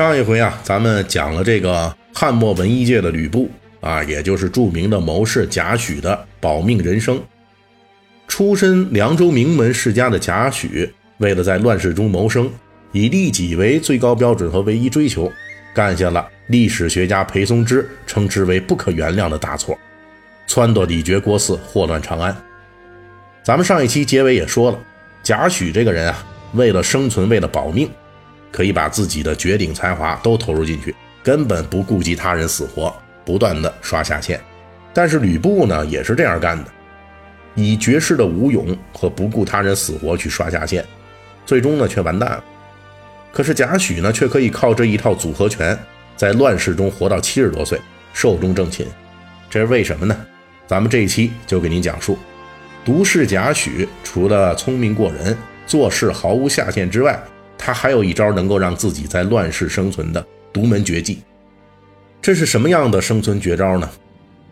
上一回啊，咱们讲了这个汉末文艺界的吕布啊，也就是著名的谋士贾诩的保命人生。出身凉州名门世家的贾诩，为了在乱世中谋生，以利己为最高标准和唯一追求，干下了历史学家裴松之称之为不可原谅的大错，撺掇李傕郭汜祸乱长安。咱们上一期结尾也说了，贾诩这个人啊，为了生存，为了保命。可以把自己的绝顶才华都投入进去，根本不顾及他人死活，不断的刷下线。但是吕布呢，也是这样干的，以绝世的武勇和不顾他人死活去刷下线，最终呢却完蛋了。可是贾诩呢，却可以靠这一套组合拳，在乱世中活到七十多岁，寿终正寝。这是为什么呢？咱们这一期就给您讲述。独士贾诩除了聪明过人，做事毫无下限之外，他还有一招能够让自己在乱世生存的独门绝技，这是什么样的生存绝招呢？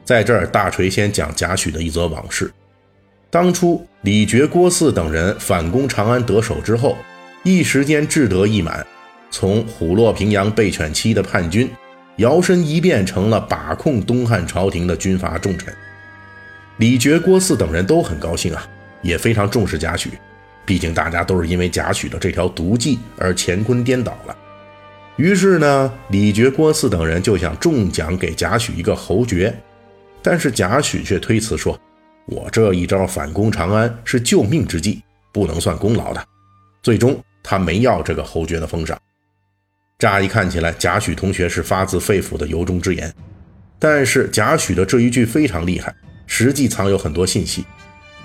在这儿，大锤先讲贾诩的一则往事。当初李傕、郭汜等人反攻长安得手之后，一时间志得意满，从虎落平阳被犬欺的叛军，摇身一变成了把控东汉朝廷的军阀重臣。李傕、郭汜等人都很高兴啊，也非常重视贾诩。毕竟大家都是因为贾诩的这条毒计而乾坤颠倒了，于是呢，李傕、郭汜等人就想重奖给贾诩一个侯爵，但是贾诩却推辞说：“我这一招反攻长安是救命之计，不能算功劳的。”最终他没要这个侯爵的封赏。乍一看起来，贾诩同学是发自肺腑的由衷之言，但是贾诩的这一句非常厉害，实际藏有很多信息。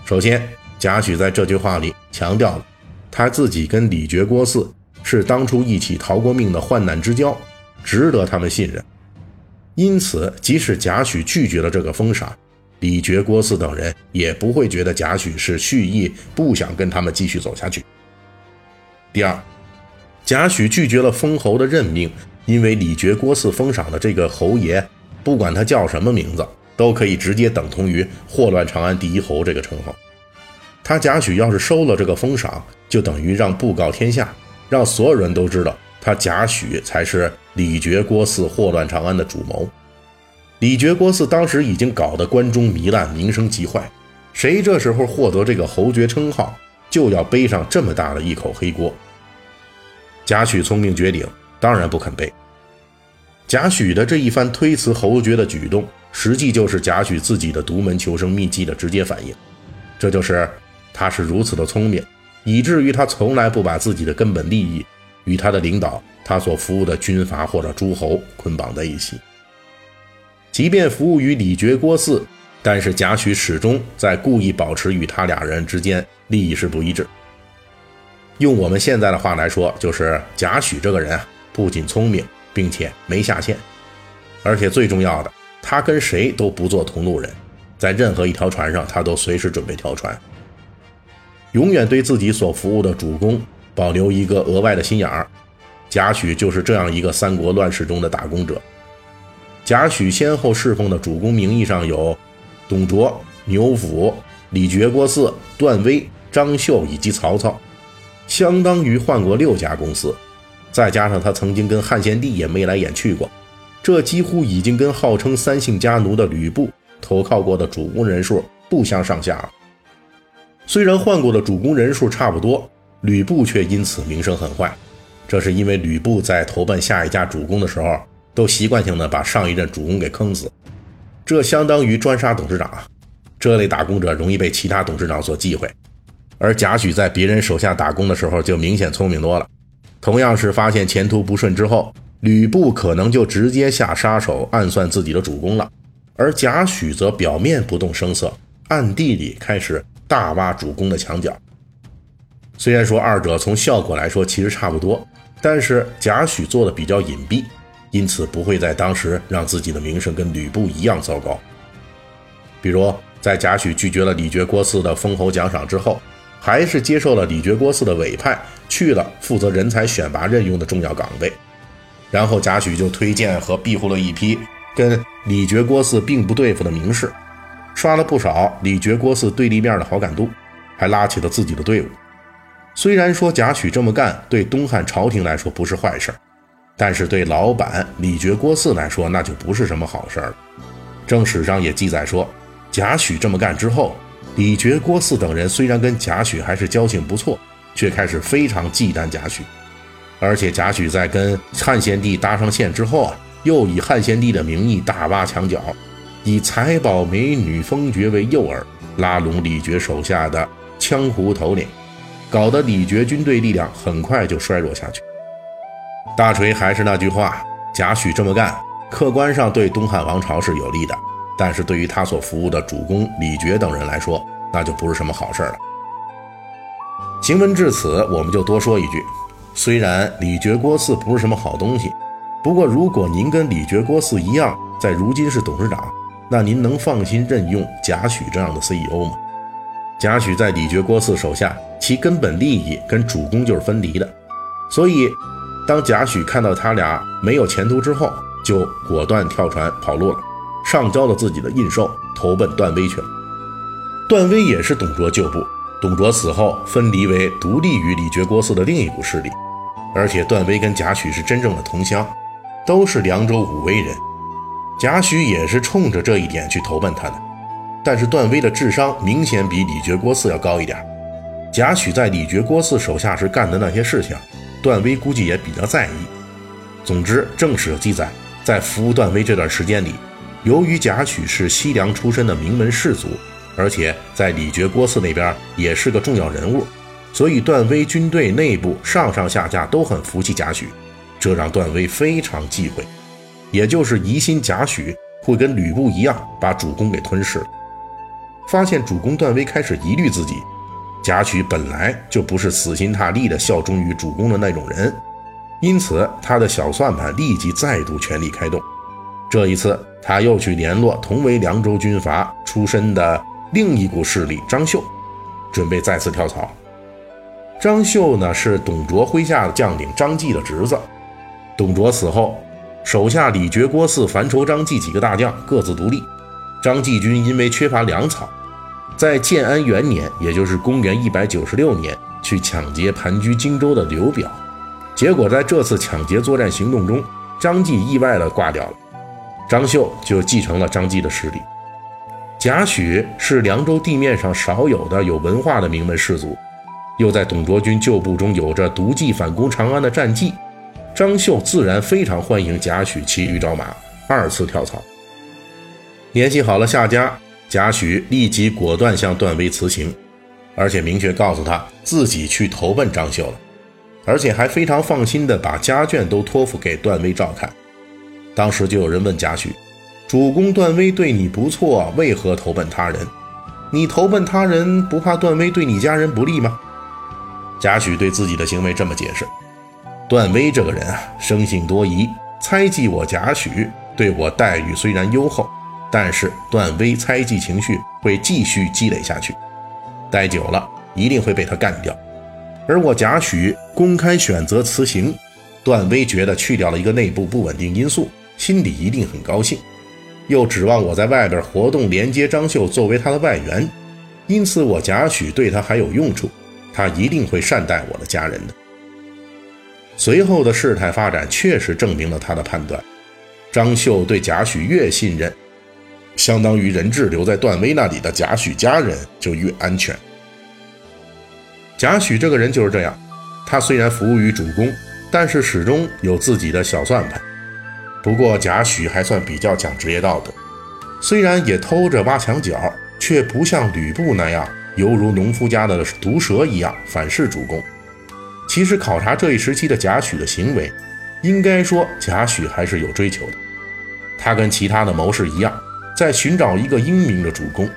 首先，贾诩在这句话里强调了他自己跟李傕、郭汜是当初一起逃过命的患难之交，值得他们信任。因此，即使贾诩拒绝了这个封赏，李傕、郭汜等人也不会觉得贾诩是蓄意不想跟他们继续走下去。第二，贾诩拒绝了封侯的任命，因为李傕、郭汜封赏的这个侯爷，不管他叫什么名字，都可以直接等同于祸乱长安第一侯这个称号。他贾诩要是收了这个封赏，就等于让布告天下，让所有人都知道他贾诩才是李傕、郭汜祸乱长安的主谋。李傕、郭汜当时已经搞得关中糜烂，名声极坏，谁这时候获得这个侯爵称号，就要背上这么大的一口黑锅。贾诩聪明绝顶，当然不肯背。贾诩的这一番推辞侯爵的举动，实际就是贾诩自己的独门求生秘籍的直接反应，这就是。他是如此的聪明，以至于他从来不把自己的根本利益与他的领导、他所服务的军阀或者诸侯捆绑在一起。即便服务于李傕、郭汜，但是贾诩始终在故意保持与他俩人之间利益是不一致。用我们现在的话来说，就是贾诩这个人啊，不仅聪明，并且没下线，而且最重要的，他跟谁都不做同路人，在任何一条船上，他都随时准备跳船。永远对自己所服务的主公保留一个额外的心眼儿，贾诩就是这样一个三国乱世中的打工者。贾诩先后侍奉的主公名义上有董卓、牛辅、李傕、郭汜、段威、张绣以及曹操，相当于换过六家公司。再加上他曾经跟汉献帝也眉来眼去过，这几乎已经跟号称三姓家奴的吕布投靠过的主公人数不相上下了。虽然换过的主公人数差不多，吕布却因此名声很坏。这是因为吕布在投奔下一家主公的时候，都习惯性的把上一任主公给坑死，这相当于专杀董事长！这类打工者容易被其他董事长所忌讳。而贾诩在别人手下打工的时候，就明显聪明多了。同样是发现前途不顺之后，吕布可能就直接下杀手暗算自己的主公了，而贾诩则表面不动声色，暗地里开始。大挖主公的墙角。虽然说二者从效果来说其实差不多，但是贾诩做的比较隐蔽，因此不会在当时让自己的名声跟吕布一样糟糕。比如，在贾诩拒绝了李傕郭汜的封侯奖赏之后，还是接受了李傕郭汜的委派，去了负责人才选拔任用的重要岗位。然后贾诩就推荐和庇护了一批跟李傕郭汜并不对付的名士，刷了不少李傕郭汜对立面的好感度，还拉起了自己的队伍。虽然说贾诩这么干对东汉朝廷来说不是坏事儿但是对老板李傕郭汜来说那就不是什么好事儿了。正史上也记载说，贾诩这么干之后，李傕郭汜等人虽然跟贾诩还是交情不错，却开始非常忌惮贾诩。而且贾诩在跟汉献帝搭上线之后啊，又以汉献帝的名义大挖墙角，以财宝、美女、封爵为诱饵，拉拢李傕手下的羌胡头领。搞得李傕军队力量很快就衰弱下去。大锤还是那句话，贾诩这么干，客观上对东汉王朝是有利的，但是对于他所服务的主公李傕等人来说，那就不是什么好事了。行文至此，我们就多说一句：虽然李傕郭汜不是什么好东西，不过如果您跟李傕郭汜一样，在如今是董事长，那您能放心任用贾诩这样的 CEO 吗？贾诩在李傕郭汜手下。其根本利益跟主公就是分离的，所以当贾诩看到他俩没有前途之后，就果断跳船跑路了，上交了自己的印绶，投奔段威去了。段威也是董卓旧部，董卓死后分离为独立于李傕郭汜的另一股势力，而且段威跟贾诩是真正的同乡，都是凉州武威人，贾诩也是冲着这一点去投奔他的。但是段威的智商明显比李傕郭汜要高一点。贾诩在李傕郭汜手下时干的那些事情，段威估计也比较在意。总之，正史记载，在服务段威这段时间里，由于贾诩是西凉出身的名门士族，而且在李傕郭汜那边也是个重要人物，所以段威军队内部上上下下都很服气贾诩，这让段威非常忌讳，也就是疑心贾诩会跟吕布一样把主公给吞噬了。发现主公段威开始疑虑自己。贾诩本来就不是死心塌地的效忠于主公的那种人，因此他的小算盘立即再度全力开动。这一次，他又去联络同为凉州军阀出身的另一股势力张绣，准备再次跳槽。张绣呢，是董卓麾下的将领张继的侄子。董卓死后，手下李傕、郭汜、樊稠、张继几个大将各自独立，张继军因为缺乏粮草。在建安元年，也就是公元一百九十六年，去抢劫盘踞荆州的刘表，结果在这次抢劫作战行动中，张继意外的挂掉了，张绣就继承了张继的势力。贾诩是凉州地面上少有的有文化的名门士族，又在董卓军旧部中有着独骑反攻长安的战绩，张绣自然非常欢迎贾诩骑驴找马，二次跳槽。联系好了夏家。贾诩立即果断向段威辞行，而且明确告诉他自己去投奔张绣了，而且还非常放心的把家眷都托付给段威照看。当时就有人问贾诩：“主公段威对你不错，为何投奔他人？你投奔他人，不怕段威对你家人不利吗？”贾诩对自己的行为这么解释：“段威这个人啊，生性多疑，猜忌我贾诩，对我待遇虽然优厚。”但是段威猜忌情绪会继续积累下去，待久了一定会被他干掉。而我贾诩公开选择辞行，段威觉得去掉了一个内部不稳定因素，心里一定很高兴，又指望我在外边活动连接张绣作为他的外援，因此我贾诩对他还有用处，他一定会善待我的家人的。随后的事态发展确实证明了他的判断，张绣对贾诩越信任。相当于人质留在段威那里的贾诩家人就越安全。贾诩这个人就是这样，他虽然服务于主公，但是始终有自己的小算盘。不过贾诩还算比较讲职业道德，虽然也偷着挖墙脚，却不像吕布那样犹如农夫家的毒蛇一样反噬主公。其实考察这一时期的贾诩的行为，应该说贾诩还是有追求的。他跟其他的谋士一样。在寻找一个英明的主公，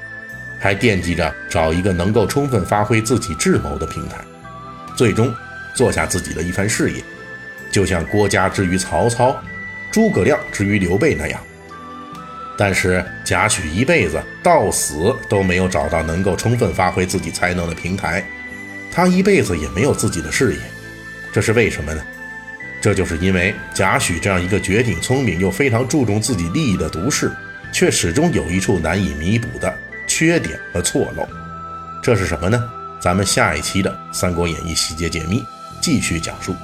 还惦记着找一个能够充分发挥自己智谋的平台，最终做下自己的一番事业。就像郭嘉之于曹操，诸葛亮之于刘备那样。但是贾诩一辈子到死都没有找到能够充分发挥自己才能的平台，他一辈子也没有自己的事业，这是为什么呢？这就是因为贾诩这样一个绝顶聪明又非常注重自己利益的毒士，却始终有一处难以弥补的缺点和错漏。这是什么呢？咱们下一期的《三国演义》细节解密继续讲述。